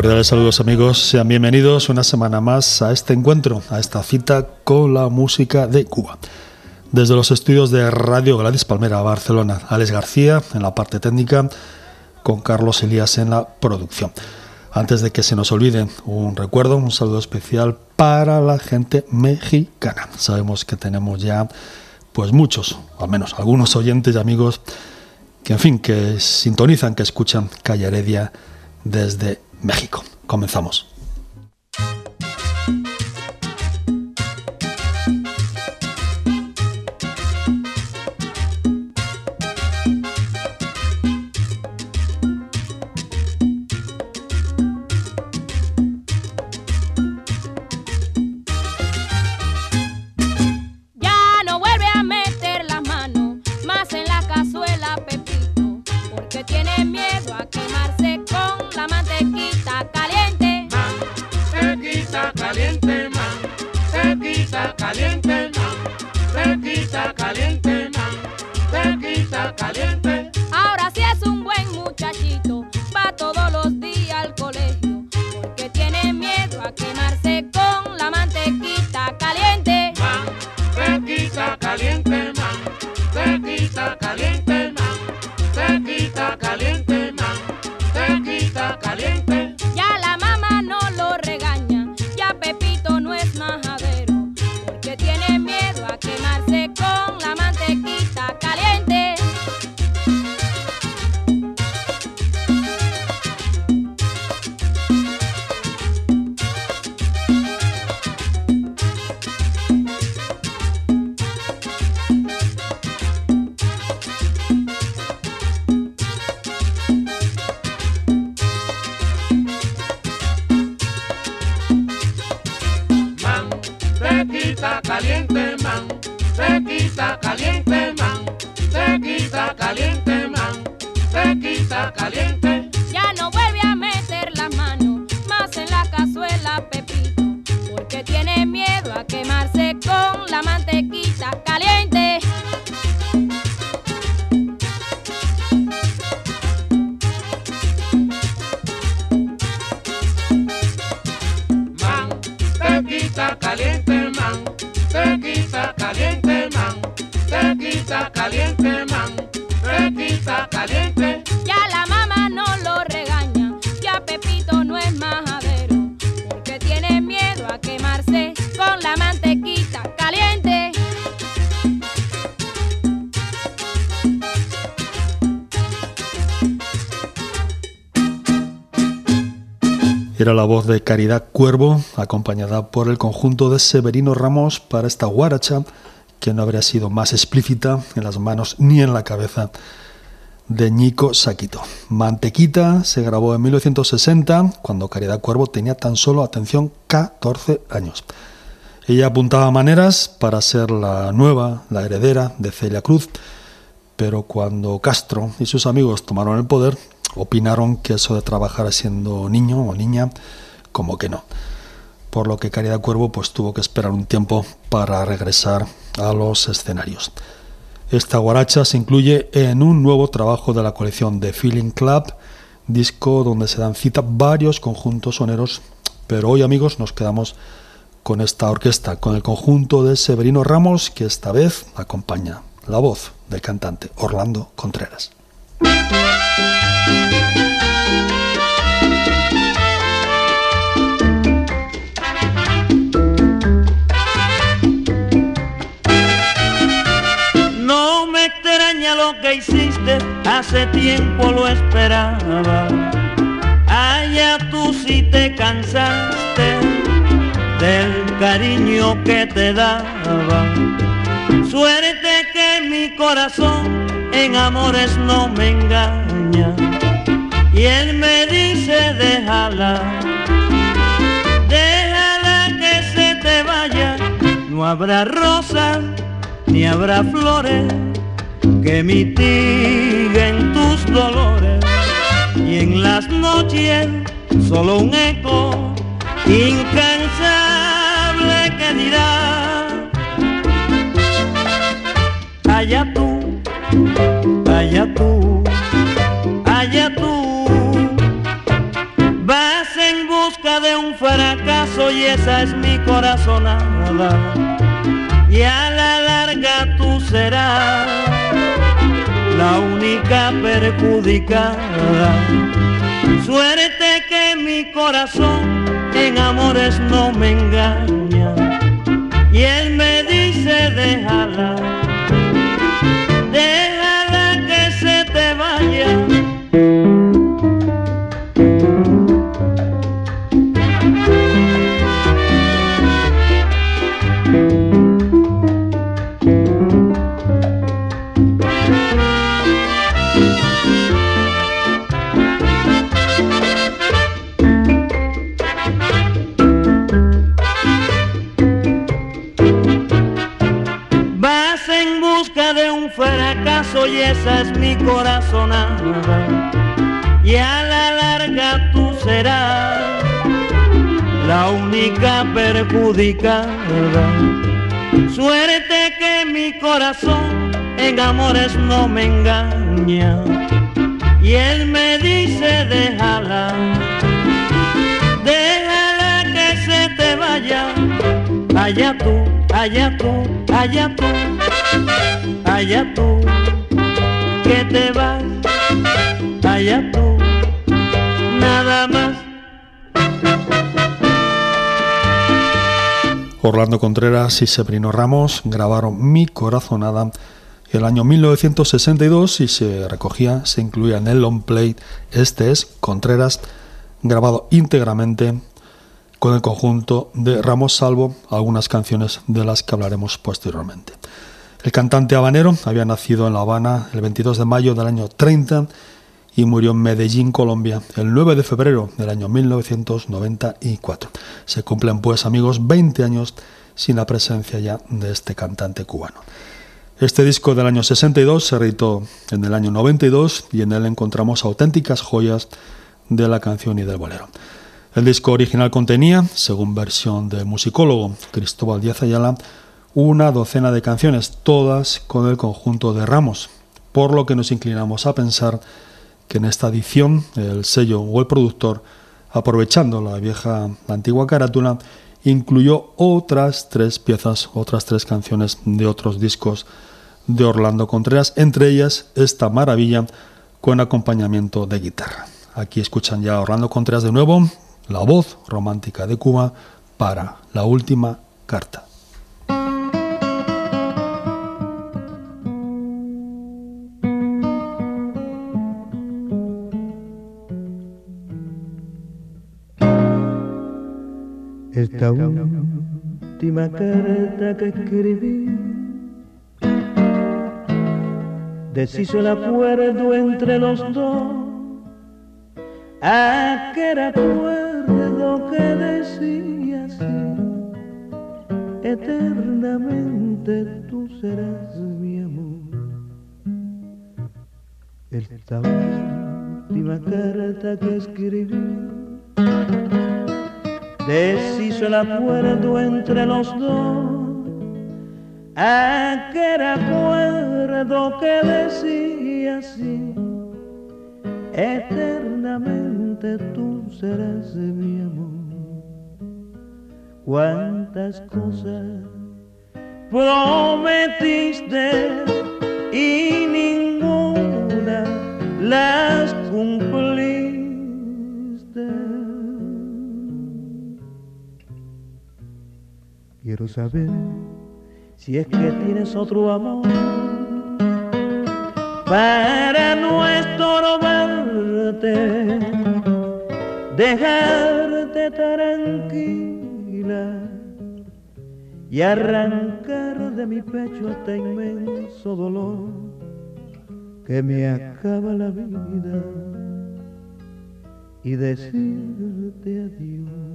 Cordiales saludos amigos, sean bienvenidos una semana más a este encuentro, a esta cita con la música de Cuba. Desde los estudios de Radio Gladys Palmera, Barcelona, Alex García en la parte técnica, con Carlos Elías en la producción. Antes de que se nos olvide, un recuerdo, un saludo especial para la gente mexicana. Sabemos que tenemos ya pues muchos, al menos algunos oyentes y amigos que en fin, que sintonizan, que escuchan Calle Heredia desde México. Comenzamos. caliente, man. Te caliente, man. Te quita caliente. Ahora sí es un buen muchachito, va todo lo Era la voz de Caridad Cuervo, acompañada por el conjunto de Severino Ramos para esta guaracha, que no habría sido más explícita en las manos ni en la cabeza de Nico Saquito. Mantequita se grabó en 1960, cuando Caridad Cuervo tenía tan solo, atención, 14 años. Ella apuntaba maneras para ser la nueva, la heredera de Celia Cruz, pero cuando Castro y sus amigos tomaron el poder, opinaron que eso de trabajar siendo niño o niña, como que no. Por lo que Caridad Cuervo pues tuvo que esperar un tiempo para regresar a los escenarios. Esta guaracha se incluye en un nuevo trabajo de la colección The Feeling Club, disco donde se dan cita varios conjuntos soneros, pero hoy amigos nos quedamos con esta orquesta, con el conjunto de Severino Ramos, que esta vez acompaña la voz del cantante Orlando Contreras. No me extraña lo que hiciste, hace tiempo lo esperaba. Larga tú si te cansaste del cariño que te daba. Suerte mi corazón en amores no me engaña. Y él me dice déjala, déjala que se te vaya. No habrá rosas ni habrá flores que mitiguen tus dolores. Y en las noches solo un eco incansable que dirá, allá tú, allá tú, allá tú. Vas en busca de un fracaso y esa es mi corazonada. Y a la larga tú serás la única perjudicada. Suerte que mi corazón en amores no me engaña. Y él me dice déjala, esa es mi corazonada. Y a la larga tú serás la única perjudicada. Suerte que mi corazón en amores no me engaña. Y él me dice déjala, déjala que se te vaya. Allá tú, allá tú, allá tú, allá tú, que te vas, allá tú, nada más. Orlando Contreras y Sebrino Ramos grabaron Mi Corazonada el año 1962 y se recogía, se incluía en el long play. Este es Contreras, grabado íntegramente con el conjunto de Ramos, salvo algunas canciones de las que hablaremos posteriormente. El cantante habanero había nacido en La Habana el 22 de mayo del año 30 y murió en Medellín, Colombia, el 9 de febrero del año 1994. Se cumplen, pues, amigos, 20 años sin la presencia ya de este cantante cubano. Este disco del año 62 se reeditó en el año 92 y en él encontramos auténticas joyas de la canción y del bolero. El disco original contenía, según versión del musicólogo Cristóbal Díaz Ayala, una docena de canciones, todas con el conjunto de Ramos, por lo que nos inclinamos a pensar que en esta edición el sello o el productor, aprovechando la vieja, la antigua carátula, incluyó otras tres piezas, otras tres canciones de otros discos de Orlando Contreras, entre ellas esta maravilla con acompañamiento de guitarra. Aquí escuchan ya a Orlando Contreras de nuevo, la voz romántica de Cuba para la última carta. Esta última carta que escribí deshizo el acuerdo entre los dos, aquel acuerdo que decía así, eternamente tú serás mi amor. Esta última carta que escribí deshizo el acuerdo entre los dos, aquel acuerdo que decía así, eternamente tú serás mi amor. Cuántas cosas prometiste y ninguna las cumpliste. Quiero saber si es que tienes otro amor para no estorbarte dejarte tranquila y arrancar de mi pecho este inmenso dolor que me acaba la vida y decirte adiós.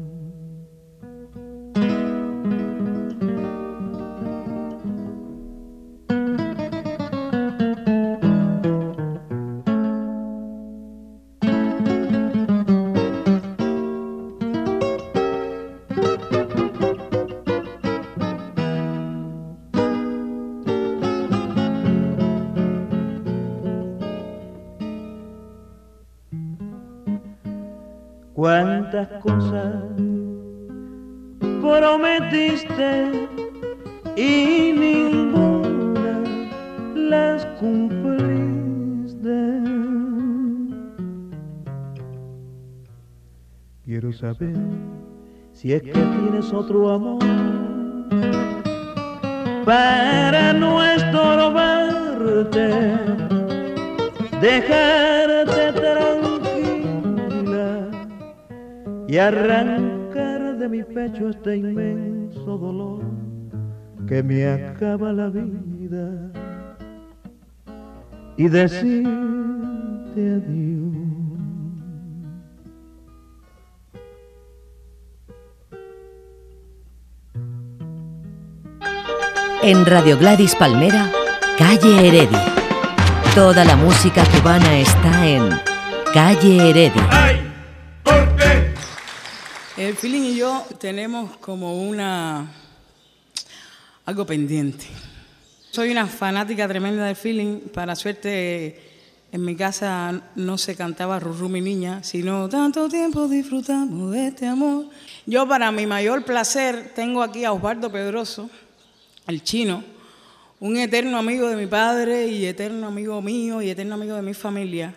Cuántas cosas prometiste y ninguna las cumpliste. Quiero saber si es que tienes otro amor para no estorbarte, dejarte y arrancar de mi pecho este inmenso dolor que me acaba la vida y decirte adiós. En Radio Gladys Palmera, Calle Heredia. Toda la música cubana está en Calle Heredia. El feeling y yo tenemos como una algo pendiente. Soy una fanática tremenda del feeling. Para suerte, en mi casa no se cantaba Rurú mi niña, sino tanto tiempo disfrutamos de este amor. Yo, para mi mayor placer, tengo aquí a Osvaldo Pedroso, el chino, un eterno amigo de mi padre y eterno amigo mío y eterno amigo de mi familia.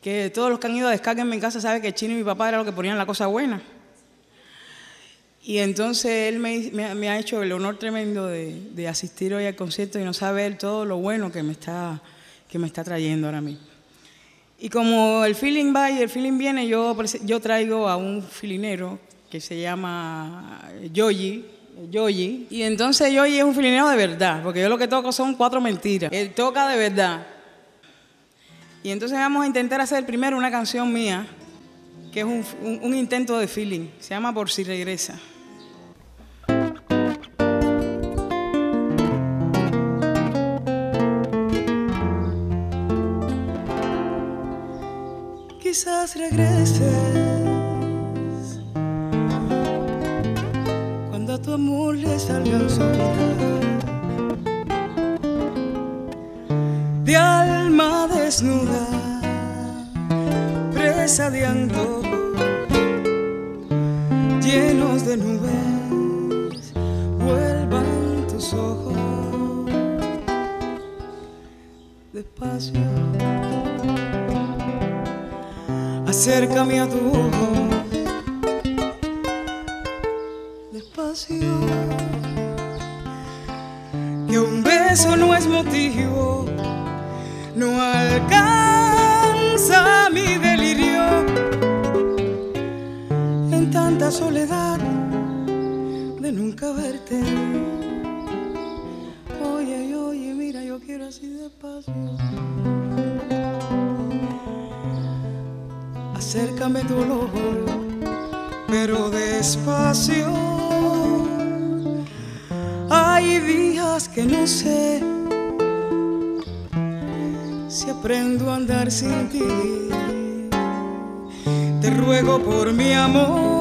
Que todos los que han ido a descarga en mi casa saben que el chino y mi papá era lo que ponían la cosa buena. Y entonces él me, ha hecho el honor tremendo de, asistir hoy al concierto y no saber todo lo bueno que me está, que me está trayendo ahora mismo. Y como el feeling va y el feeling viene, yo, yo traigo a un filinero que se llama Yoyi, Yoyi. Y entonces Yoyi es un filinero de verdad, porque yo lo que toco son cuatro mentiras. Él toca de verdad. Y entonces vamos a intentar hacer primero una canción mía, que es un, un intento de feeling. Se llama Por si regresa. Quizás regreses. Cuando a tu amor le salga el de alma desnuda, presa de antojo, llenos de nubes, vuelvan tus ojos. Despacio acércame a tu ojo, despacio, que un beso no es motivo, no alcanza mi delirio en tanta soledad de nunca verte. Oye, oye, mira, yo quiero así despacio. Acércame tu olor, pero despacio. Hay días que no sé si aprendo a andar sin ti. Te ruego por mi amor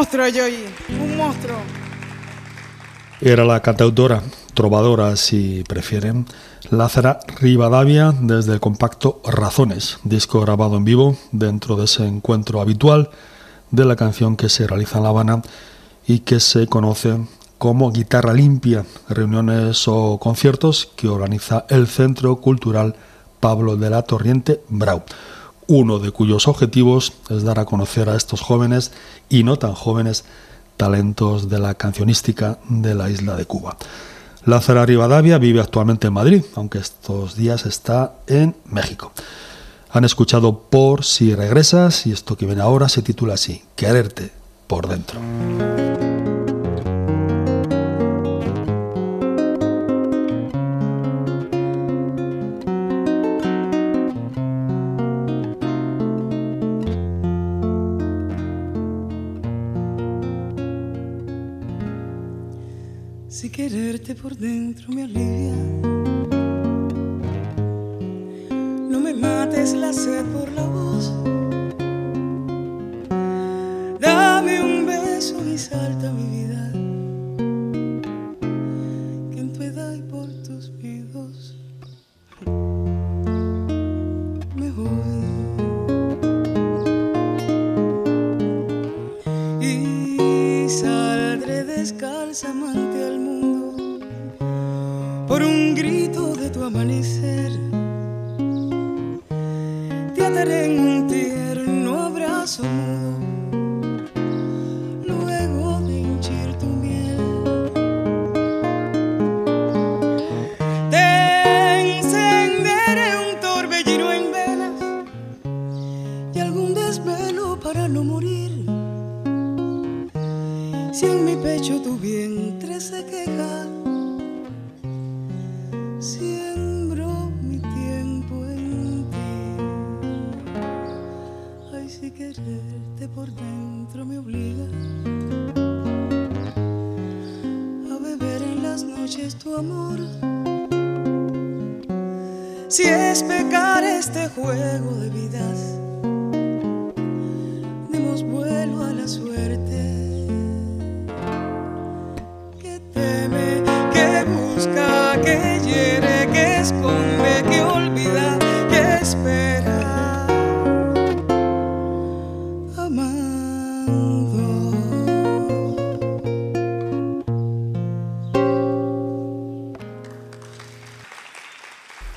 monstruo, un monstruo. Era la cantautora trovadora si prefieren, Lázara Rivadavia desde el compacto Razones, disco grabado en vivo dentro de ese encuentro habitual de la canción que se realiza en La Habana y que se conoce como Guitarra Limpia, reuniones o conciertos que organiza el Centro Cultural Pablo de la Torriente Brau, uno de cuyos objetivos es dar a conocer a estos jóvenes y no tan jóvenes talentos de la cancionística de la isla de Cuba. Lázaro Rivadavia vive actualmente en Madrid, aunque estos días está en México. Han escuchado Por si regresas y esto que viene ahora se titula así, Quererte por dentro. Por dentro me alivia. No me mates la sed por la voz.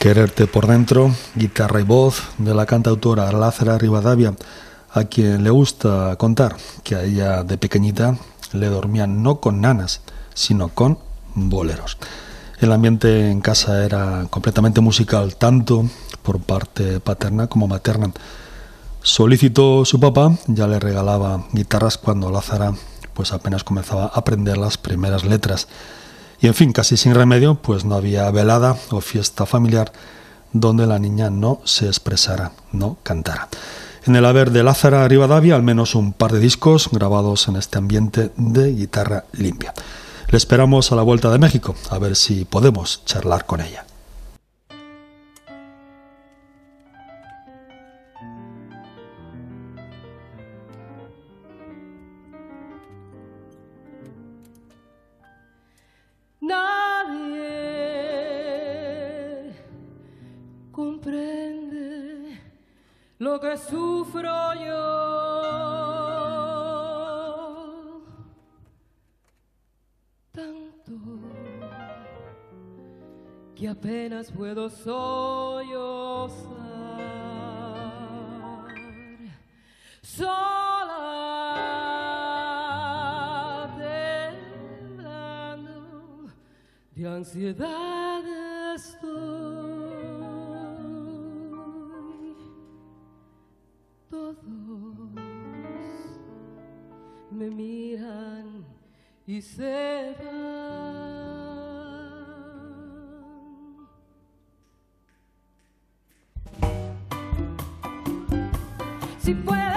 Quererte por dentro, guitarra y voz de la cantautora Lázara Rivadavia, a quien le gusta contar que a ella de pequeñita le dormían no con nanas, sino con boleros. El ambiente en casa era completamente musical, tanto por parte paterna como materna. Solicitó su papá, ya le regalaba guitarras cuando Lázara pues apenas comenzaba a aprender las primeras letras. Y en fin, casi sin remedio, pues no había velada o fiesta familiar donde la niña no se expresara, no cantara. En el haber de Lázara Rivadavia, al menos un par de discos grabados en este ambiente de guitarra limpia. Le esperamos a la vuelta de México, a ver si podemos charlar con ella. Lo que sufro yo. Tanto que apenas puedo sollozar. Sola, de ansiedad estoy. Me miran y se van. Si puedes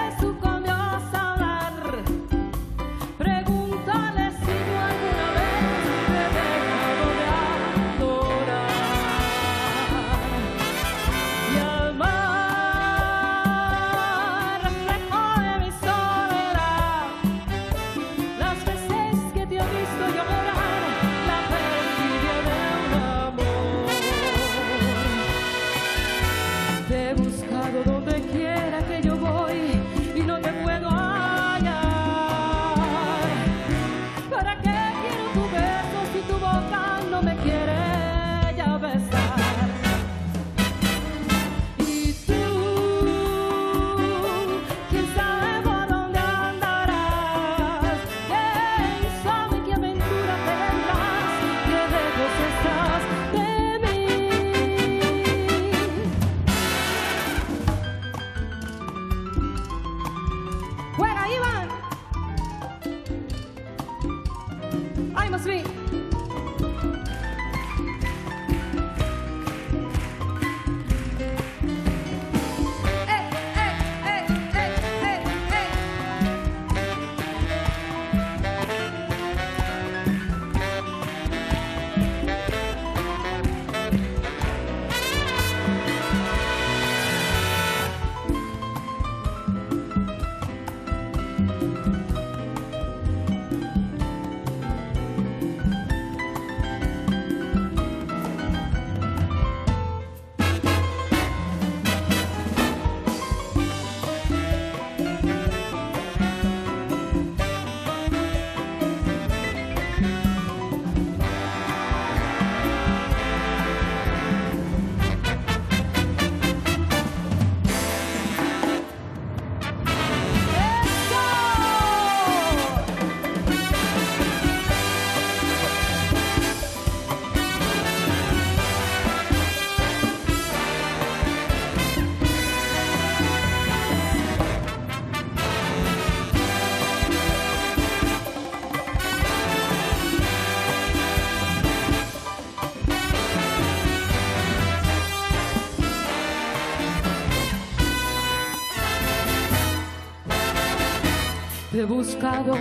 buscado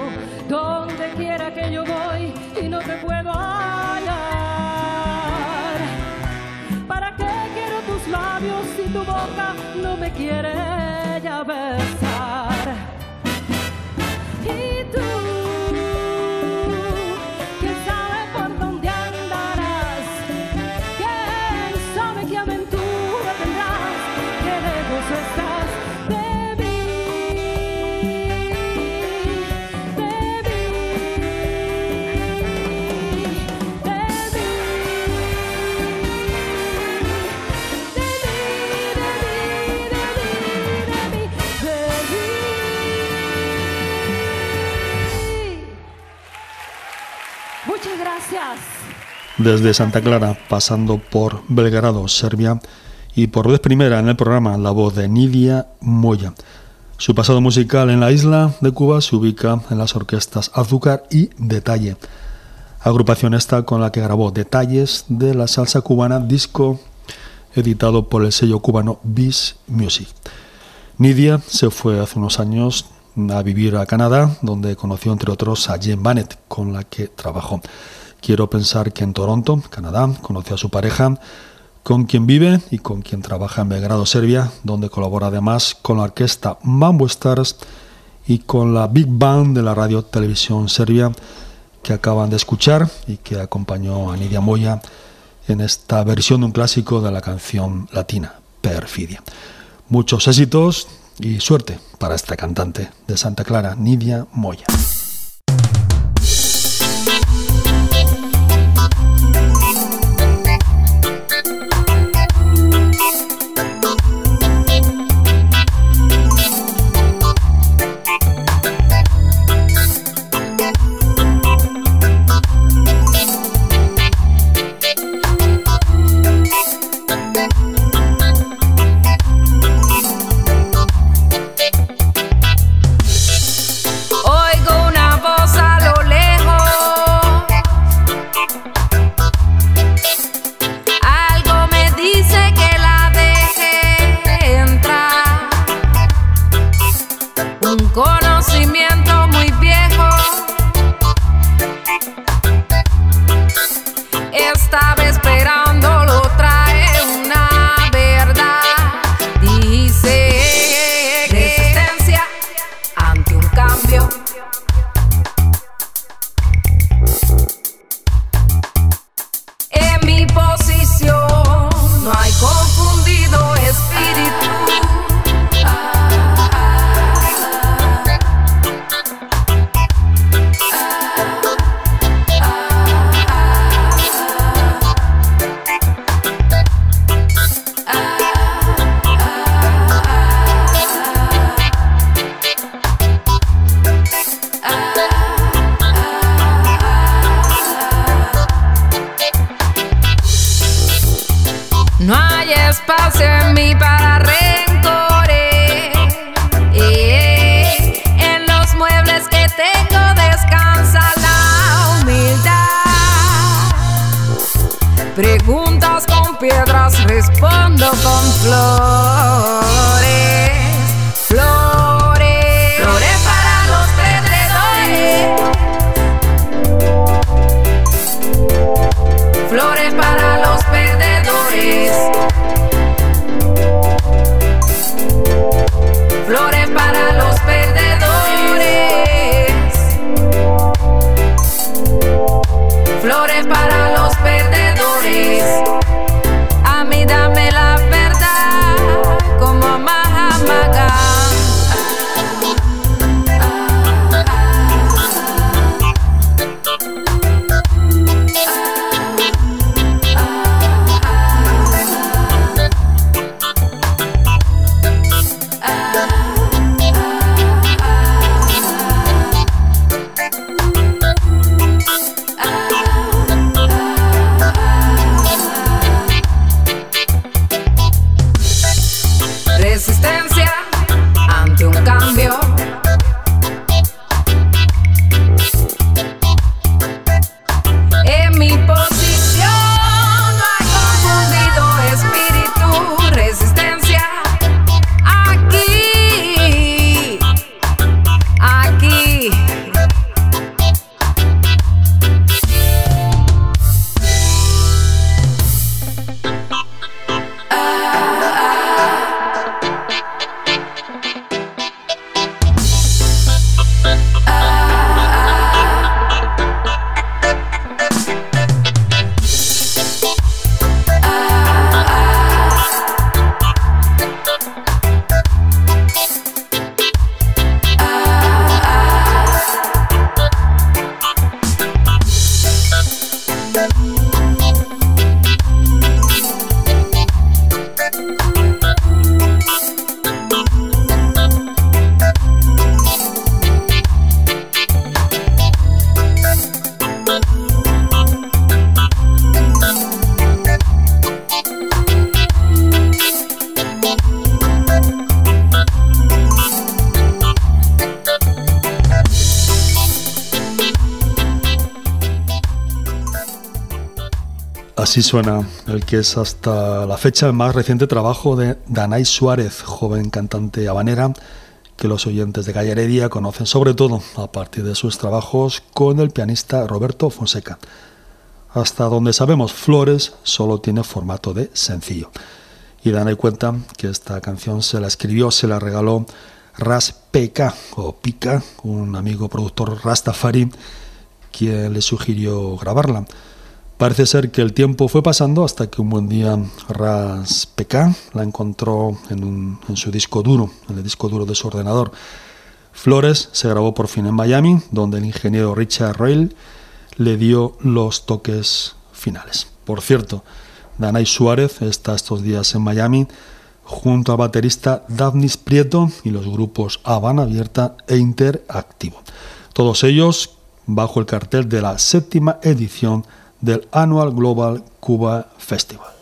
donde quiera que yo voy y no te puedo hallar. ¿Para qué quiero tus labios si tu boca no me quiere Desde Santa Clara, pasando por Belgrado, Serbia, y por vez primera en el programa la voz de Nidia Moya. Su pasado musical en la isla de Cuba se ubica en las orquestas Azúcar y Detalle, agrupación esta con la que grabó detalles de la salsa cubana disco editado por el sello cubano Bis Music. Nidia se fue hace unos años a vivir a Canadá, donde conoció entre otros a Jen Bannett, con la que trabajó. Quiero pensar que en Toronto, Canadá, conoció a su pareja, con quien vive y con quien trabaja en Belgrado, Serbia, donde colabora además con la orquesta Mambo Stars y con la Big Band de la radio televisión serbia que acaban de escuchar y que acompañó a Nidia Moya en esta versión de un clásico de la canción latina, Perfidia. Muchos éxitos y suerte para esta cantante de Santa Clara, Nidia Moya. Así suena el que es hasta la fecha el más reciente trabajo de Danay Suárez, joven cantante habanera, que los oyentes de Calle Heredia conocen sobre todo a partir de sus trabajos con el pianista Roberto Fonseca. Hasta donde sabemos, Flores solo tiene formato de sencillo. Y Danay cuenta que esta canción se la escribió, se la regaló Ras PK o Pika, un amigo productor Rastafari, quien le sugirió grabarla. Parece ser que el tiempo fue pasando hasta que un buen día Ras PK la encontró en, un- en su disco duro, en el disco duro de su ordenador. Flores se grabó por fin en Miami, donde el ingeniero Richard Rail le dio los toques finales. Por cierto, Danay Suárez está estos días en Miami junto al baterista Daphnis Prieto y los grupos Habana Abierta e Interactivo. Todos ellos bajo el cartel de la séptima edición del Annual Global Cuba Festival.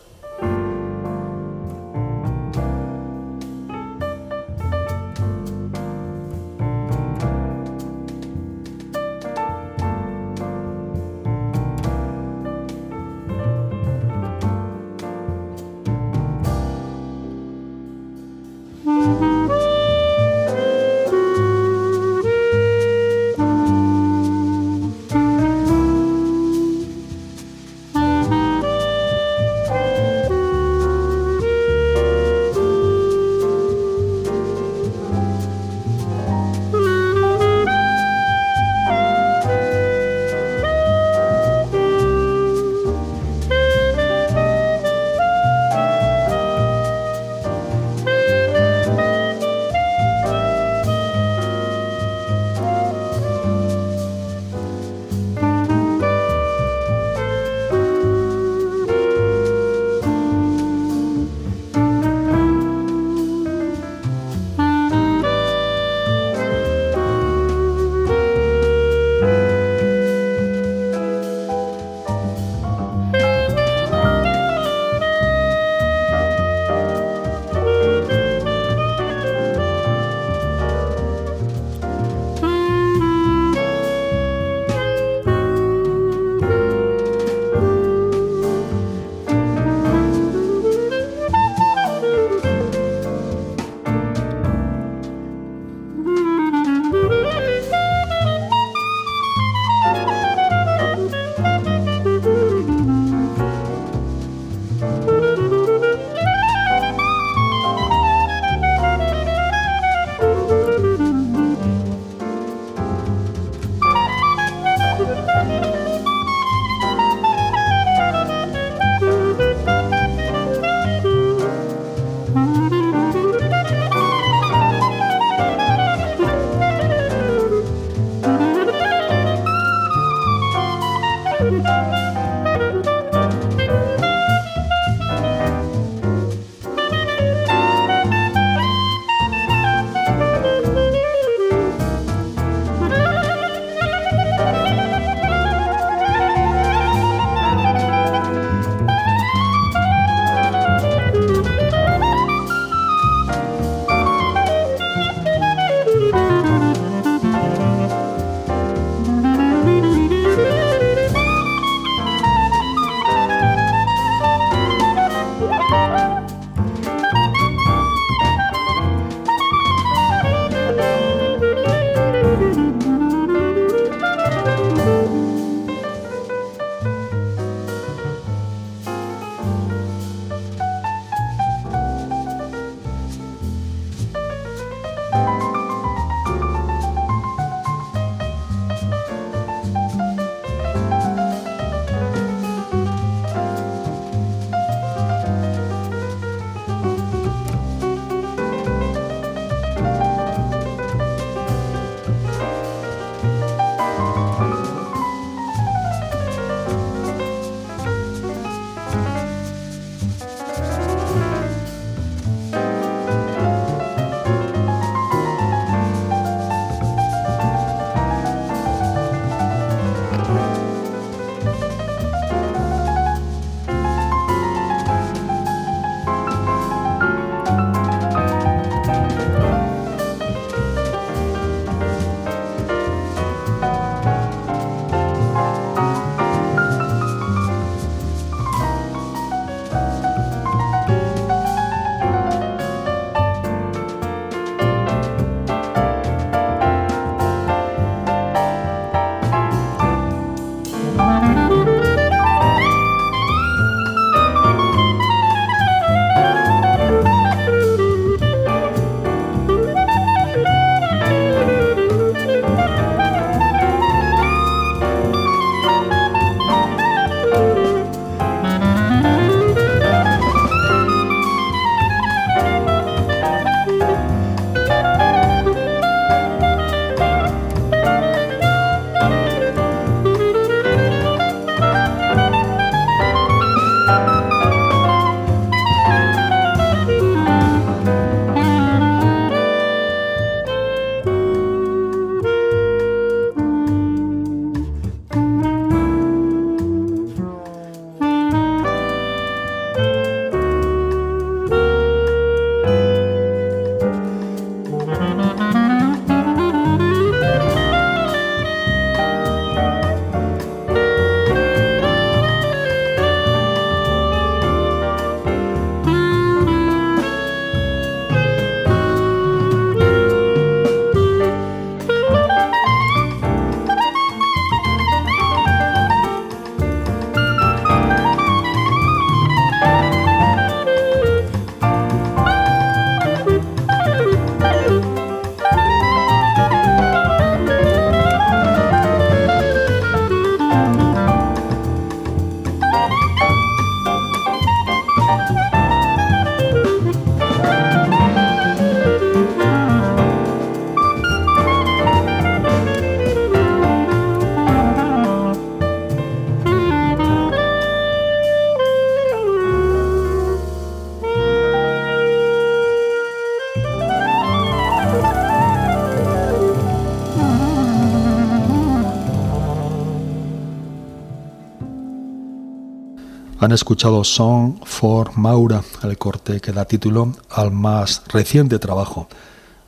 Han escuchado Song for Maura, el corte que da título al más reciente trabajo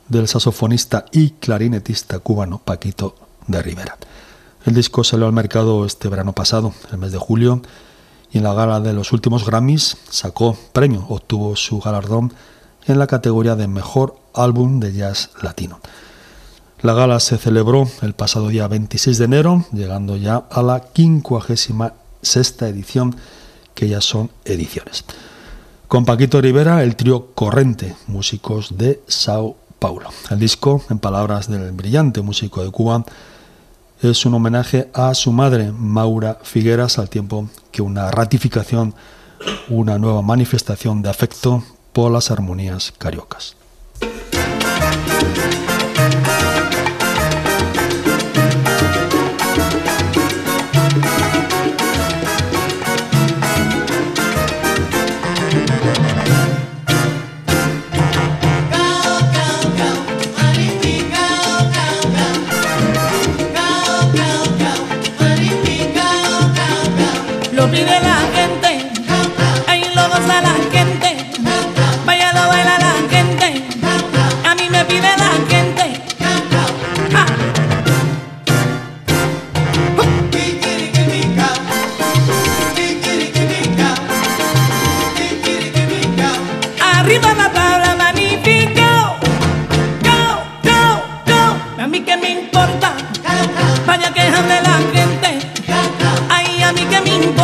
del saxofonista y clarinetista cubano Paquito de Rivera. El disco salió al mercado este verano pasado, el mes de julio, y en la gala de los últimos Grammys sacó premio, obtuvo su galardón en la categoría de Mejor Álbum de Jazz Latino. La gala se celebró el pasado día 26 de enero, llegando ya a la 56 edición, que ya son ediciones. Con Paquito Rivera, el trío Corrente, músicos de Sao Paulo. El disco, en palabras del brillante músico de Cuba, es un homenaje a su madre, Maura Figueras, al tiempo que una ratificación, una nueva manifestación de afecto por las armonías cariocas.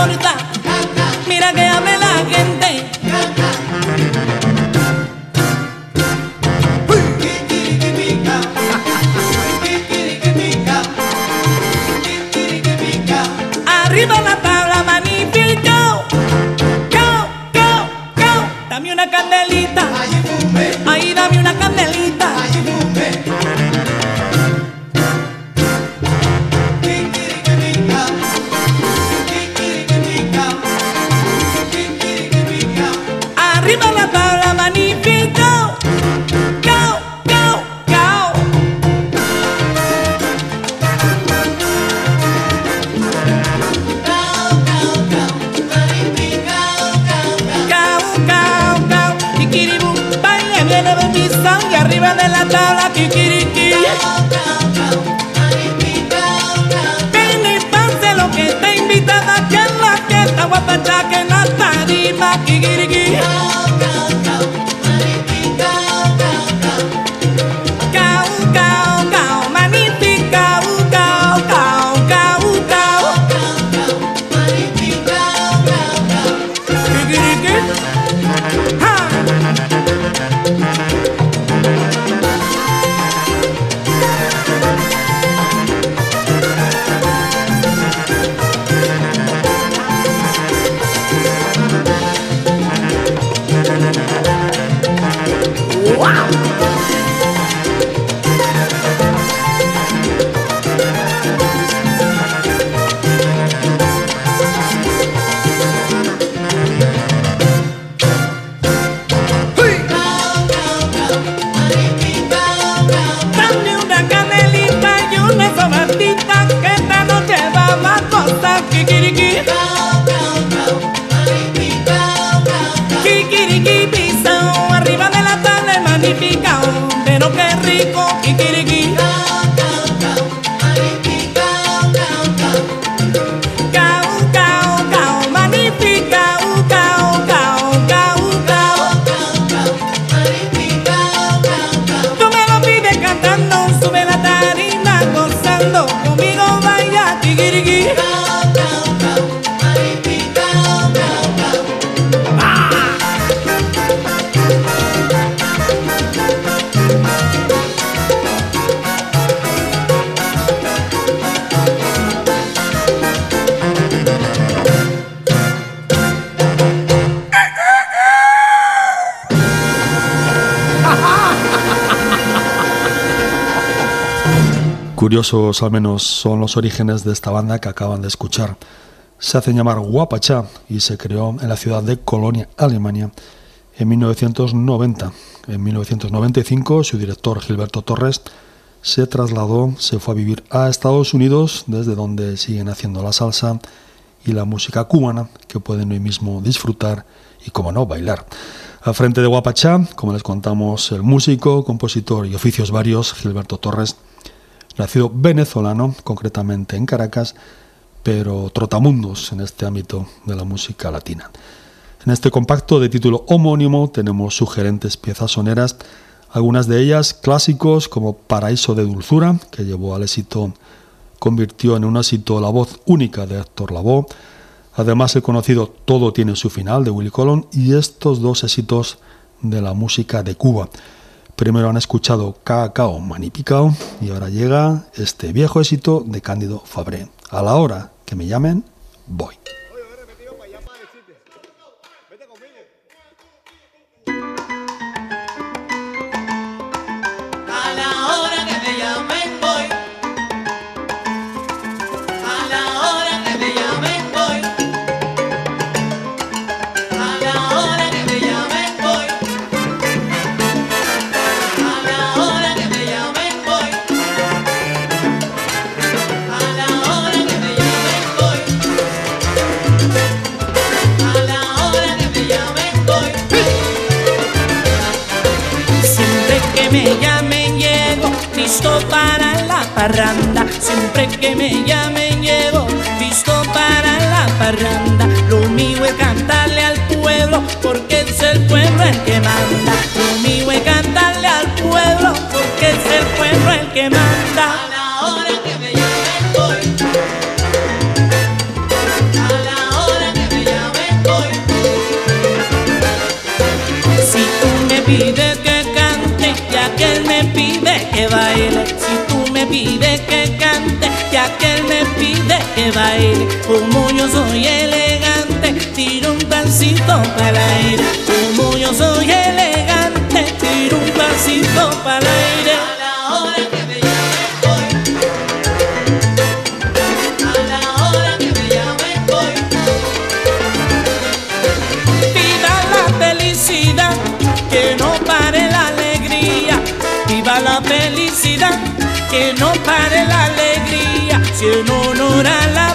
Que Curiosos al menos son los orígenes de esta banda que acaban de escuchar. Se hacen llamar Guapacha y se creó en la ciudad de Colonia, Alemania, en 1990. En 1995 su director Gilberto Torres se trasladó, se fue a vivir a Estados Unidos, desde donde siguen haciendo la salsa y la música cubana que pueden hoy mismo disfrutar y, como no, bailar. Al frente de Guapachá, como les contamos, el músico, compositor y oficios varios, Gilberto Torres, nacido venezolano, concretamente en Caracas, pero trotamundos en este ámbito de la música latina. En este compacto de título homónimo tenemos sugerentes piezas soneras, algunas de ellas clásicos como Paraíso de Dulzura, que llevó al éxito, convirtió en un éxito la voz única de Héctor Lavoe, además el conocido Todo tiene su final de Willy Colón y estos dos éxitos de la música de Cuba. Primero han escuchado Cacao Manipicao y ahora llega este viejo éxito de Cándido Fabré. A la hora que me llamen, voy. Parranda. Siempre que me llamen llego, listo para la parranda. Lo mío es cantarle al pueblo, porque es el pueblo el que manda. Lo mío es cantarle al pueblo, porque es el pueblo el que manda. Baile. Como yo soy elegante, tiro un pasito para el aire. Como yo soy elegante, tiro un pasito para el aire. A la hora que me llamen voy. A la hora que me llamen voy. Viva la felicidad, que no pare la alegría. Viva la felicidad, que no pare la alegría. Si en honor a la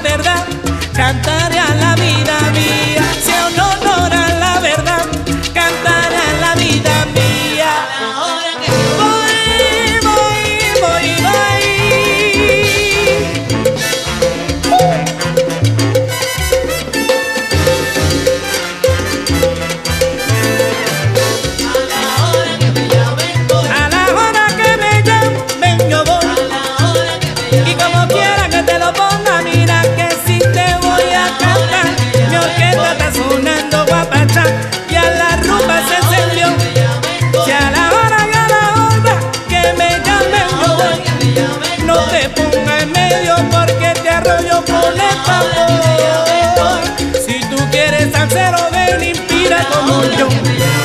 inspira como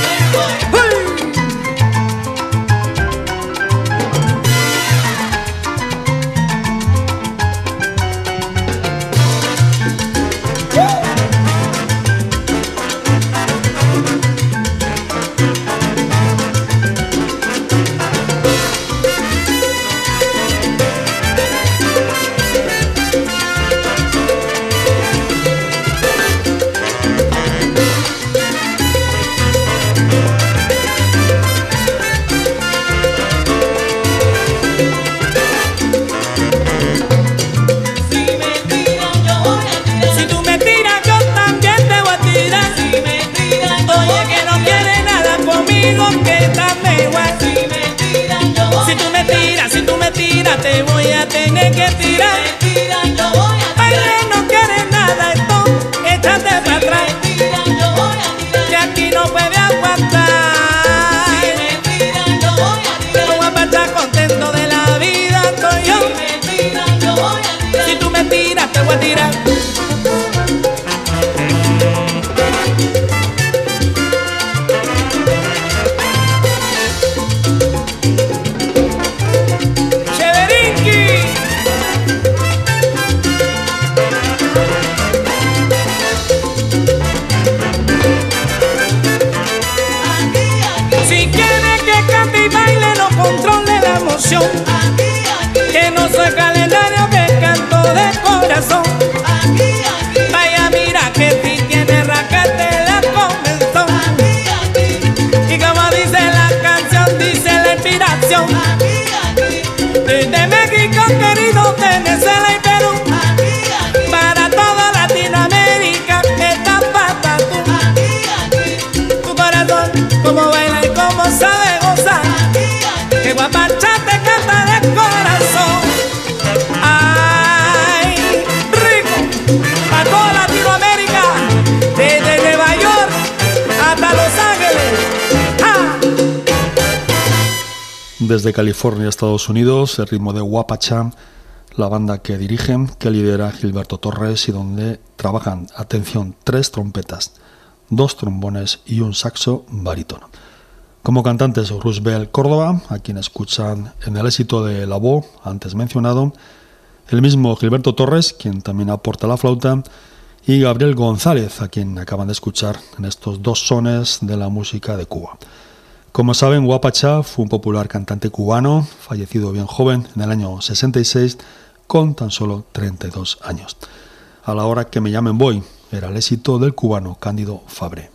Desde California, Estados Unidos, el ritmo de Guapacha, la banda que dirigen, que lidera Gilberto Torres y donde trabajan, atención, tres trompetas, dos trombones y un saxo barítono. Como cantantes, Roosevelt Córdoba, a quien escuchan en el éxito de La Voz, antes mencionado, el mismo Gilberto Torres, quien también aporta la flauta, y Gabriel González, a quien acaban de escuchar en estos dos sones de la música de Cuba. Como saben, Guapacha fue un popular cantante cubano, fallecido bien joven en el año 66, con tan solo 32 años. A la hora que me llamen voy, era el éxito del cubano Cándido Fabre.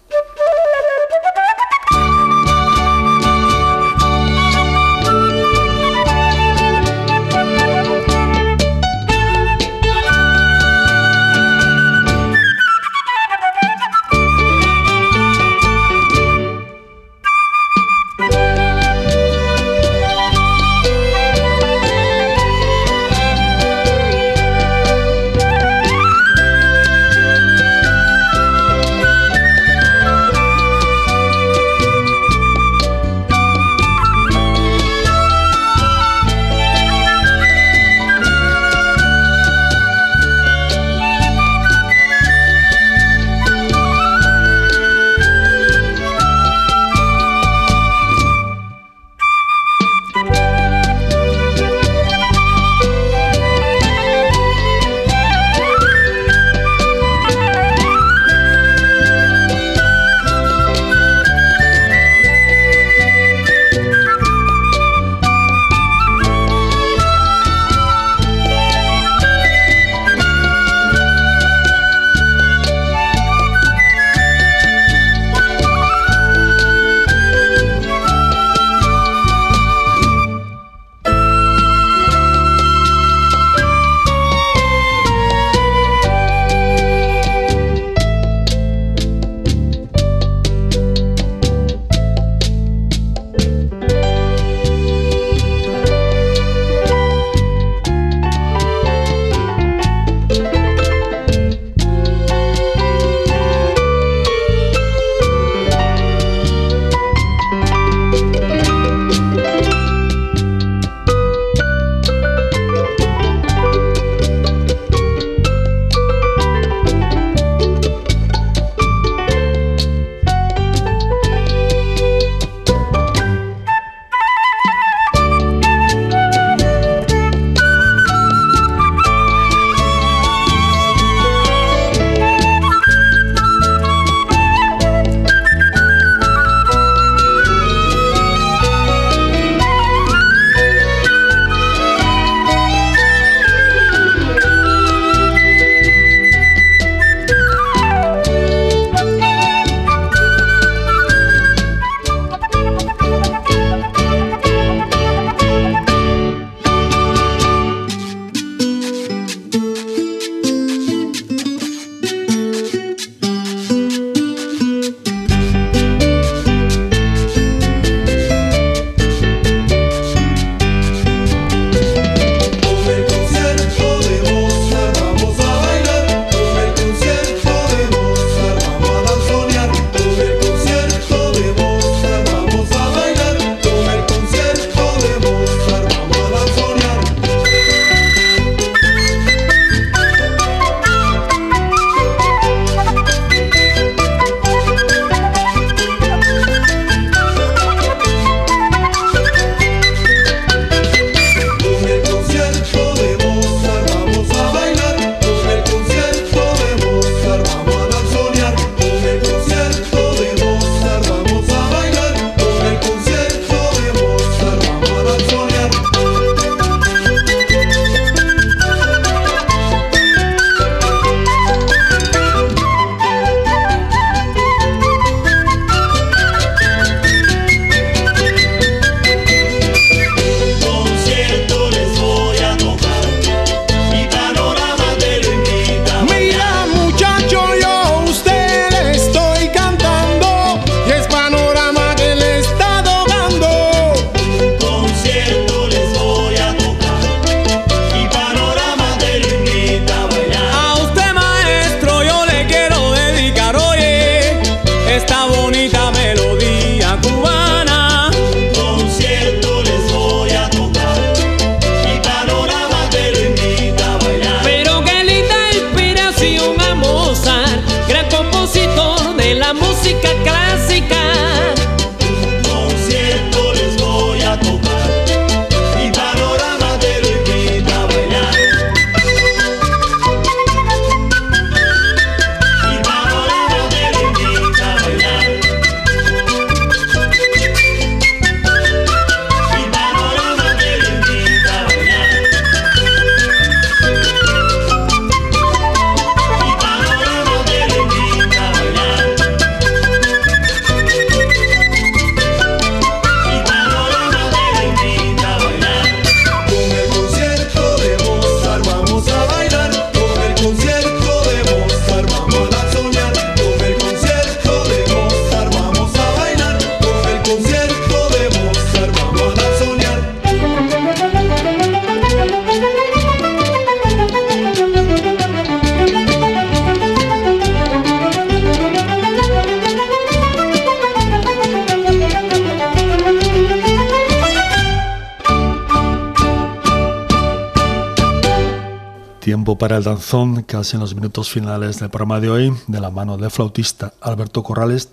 Para el danzón, casi en los minutos finales del programa de hoy, de la mano del flautista Alberto Corrales,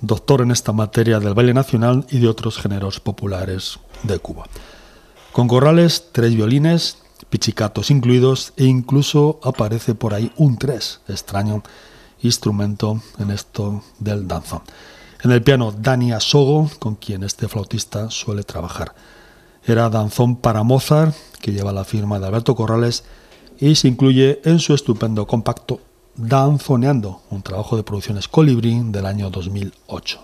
doctor en esta materia del baile nacional y de otros géneros populares de Cuba. Con Corrales, tres violines, pichicatos incluidos e incluso aparece por ahí un tres, extraño instrumento en esto del danzón. En el piano, Dani Asogo, con quien este flautista suele trabajar. Era danzón para Mozart, que lleva la firma de Alberto Corrales, y se incluye en su estupendo compacto Danzoneando, un trabajo de producciones Colibrí del año 2008.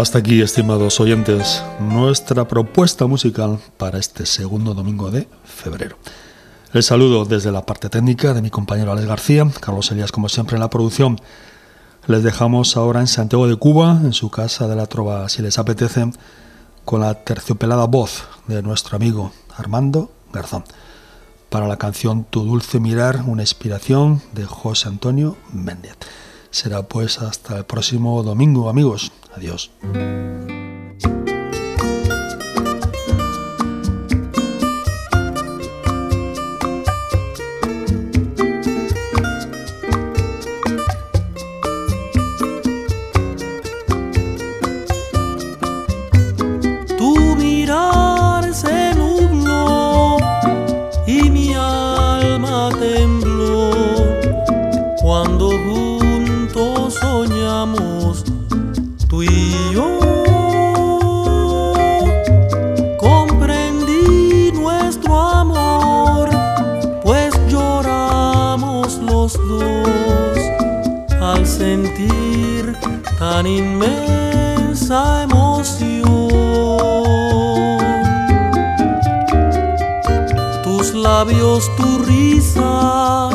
Hasta aquí, estimados oyentes, nuestra propuesta musical para este segundo domingo de febrero. Les saludo desde la parte técnica de mi compañero Alex García, Carlos Elías como siempre en la producción. Les dejamos ahora en Santiago de Cuba, en su casa de la Trova, si les apetece, con la terciopelada voz de nuestro amigo Armando Garzón, para la canción Tu dulce mirar, una inspiración de José Antonio Méndez. Será pues hasta el próximo domingo, amigos. Adiós. Inmensa emoción. Tus labios, tu risa,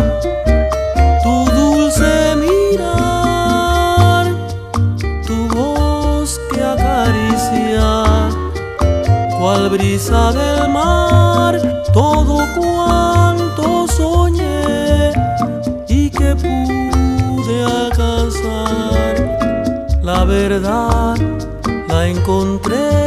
tu dulce mirar, tu voz que acaricia, cual brisa la encontré